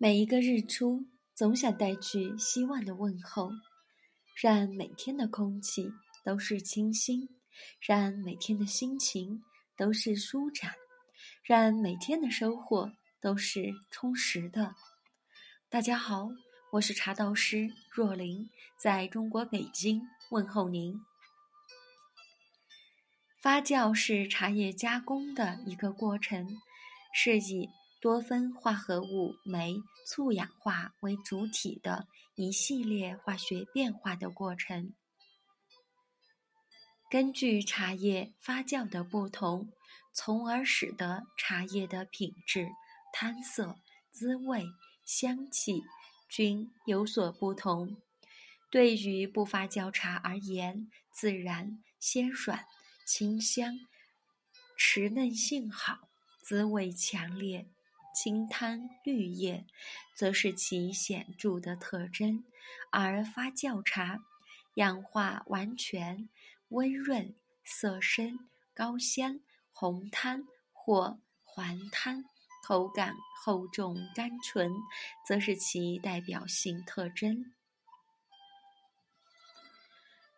每一个日出，总想带去希望的问候，让每天的空气都是清新，让每天的心情都是舒展，让每天的收获都是充实的。大家好，我是茶道师若琳，在中国北京问候您。发酵是茶叶加工的一个过程，是以。多酚化合物酶促氧化为主体的一系列化学变化的过程。根据茶叶发酵的不同，从而使得茶叶的品质、汤色、滋味、香气均有所不同。对于不发酵茶而言，自然鲜爽、清香、持嫩性好，滋味强烈。青汤绿叶，则是其显著的特征；而发酵茶，氧化完全，温润，色深，高鲜，红汤或黄汤，口感厚重甘醇，则是其代表性特征。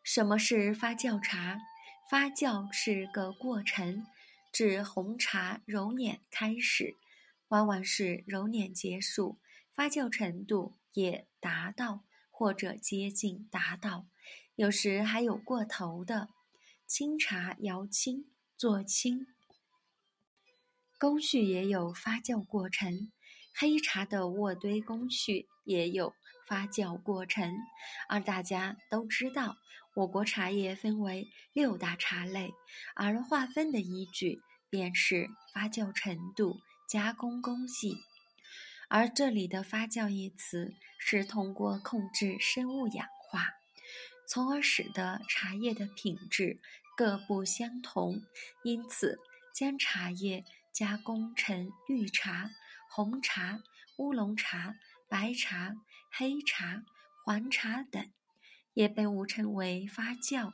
什么是发酵茶？发酵是个过程，指红茶揉捻开始。往往是揉捻结束，发酵程度也达到或者接近达到，有时还有过头的。清茶摇青做青，工序也有发酵过程；黑茶的渥堆工序也有发酵过程。而大家都知道，我国茶叶分为六大茶类，而划分的依据便是发酵程度。加工工艺，而这里的“发酵”一词是通过控制生物氧化，从而使得茶叶的品质各不相同。因此，将茶叶加工成绿茶、红茶、乌龙茶、白茶、黑茶、黄茶等，也被误称为发酵。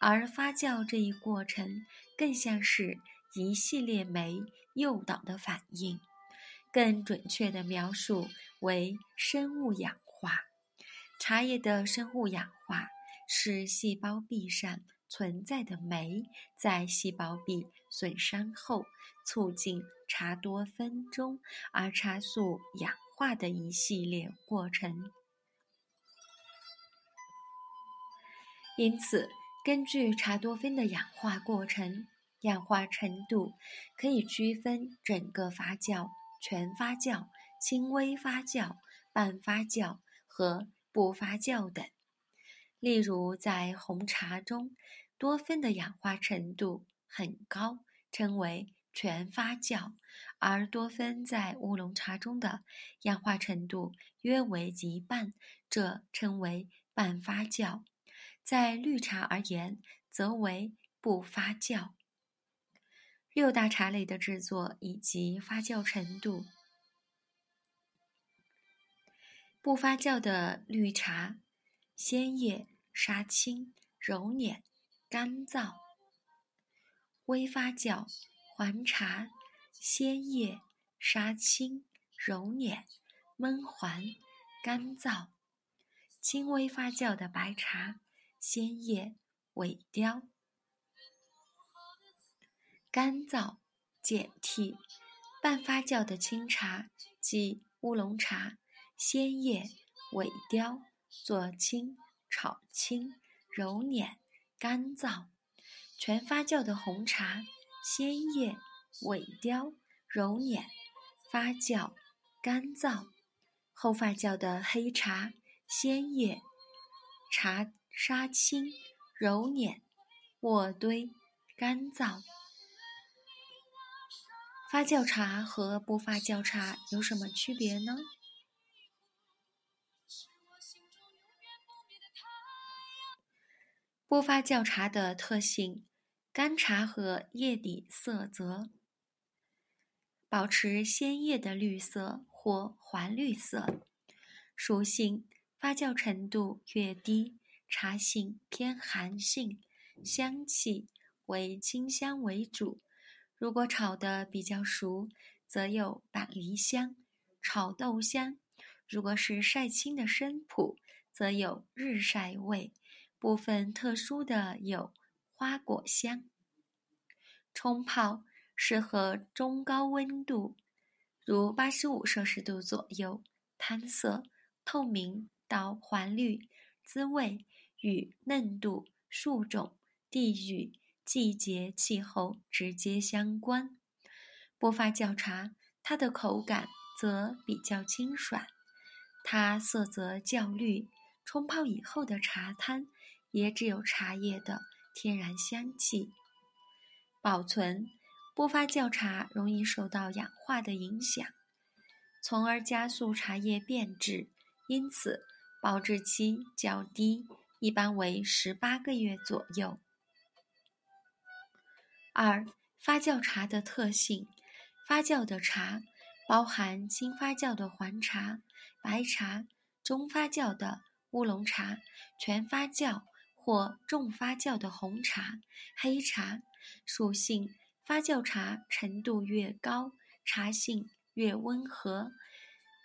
而发酵这一过程，更像是。一系列酶诱导的反应，更准确的描述为生物氧化。茶叶的生物氧化是细胞壁上存在的酶在细胞壁损伤后，促进茶多酚中儿茶素氧化的一系列过程。因此，根据茶多酚的氧化过程。氧化程度可以区分整个发酵、全发酵、轻微发酵、半发酵和不发酵等。例如，在红茶中，多酚的氧化程度很高，称为全发酵；而多酚在乌龙茶中的氧化程度约为一半，这称为半发酵。在绿茶而言，则为不发酵。六大茶类的制作以及发酵程度。不发酵的绿茶，鲜叶杀青揉捻干燥；微发酵黄茶，鲜叶杀青揉捻焖黄干燥；轻微发酵的白茶，鲜叶萎凋。干燥、碱替；半发酵的清茶，即乌龙茶，鲜叶萎凋，做青、炒青、揉捻、干燥；全发酵的红茶，鲜叶萎凋，揉捻、发酵、干燥；后发酵的黑茶，鲜叶茶杀青、揉捻、渥堆、干燥。发酵茶和不发酵茶有什么区别呢？不发酵茶的特性：干茶和叶底色泽，保持鲜叶的绿色或黄绿色。属性：发酵程度越低，茶性偏寒性，香气为清香为主。如果炒得比较熟，则有板梨香、炒豆香、如果是晒青的生普，则有日晒味；部分特殊的有花果香。冲泡适合中高温度，如八十五摄氏度左右，摊色透明到黄绿，滋味与嫩度、树种、地域、季节、气候直接相关。波发酵茶，它的口感则比较清爽，它色泽较绿，冲泡以后的茶汤也只有茶叶的天然香气。保存波发酵茶容易受到氧化的影响，从而加速茶叶变质，因此保质期较低，一般为十八个月左右。二、发酵茶的特性：发酵的茶包含轻发酵的黄茶、白茶、中发酵的乌龙茶、全发酵或重发酵的红茶、黑茶。属性：发酵茶程度越高，茶性越温和，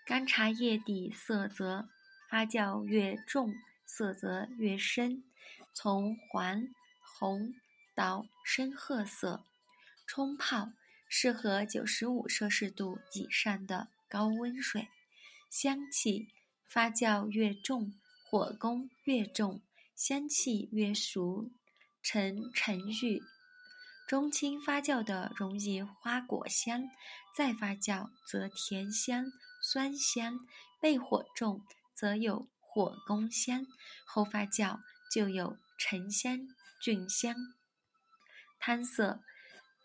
干茶叶底色泽；发酵越重，色泽越深，从黄、红到深褐色。冲泡适合九十五摄氏度以上的高温水。香气：发酵越重，火功越重，香气越熟，呈沉郁。中轻发酵的容易花果香，再发酵则甜香、酸香，焙火重则有火功香，后发酵就有沉香、菌香。汤色，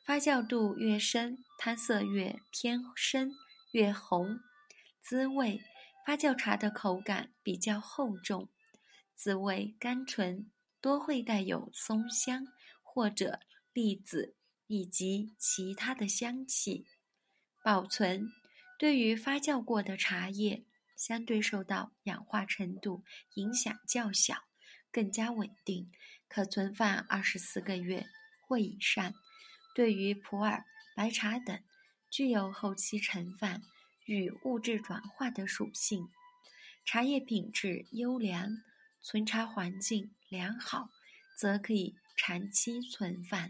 发酵度越深，汤色越偏深越红。滋味，发酵茶的口感比较厚重，滋味甘醇，多会带有松香或者。栗子以及其他的香气，保存对于发酵过的茶叶，相对受到氧化程度影响较小，更加稳定，可存放二十四个月或以上。对于普洱、白茶等，具有后期陈放与物质转化的属性，茶叶品质优良，存茶环境良好，则可以长期存放。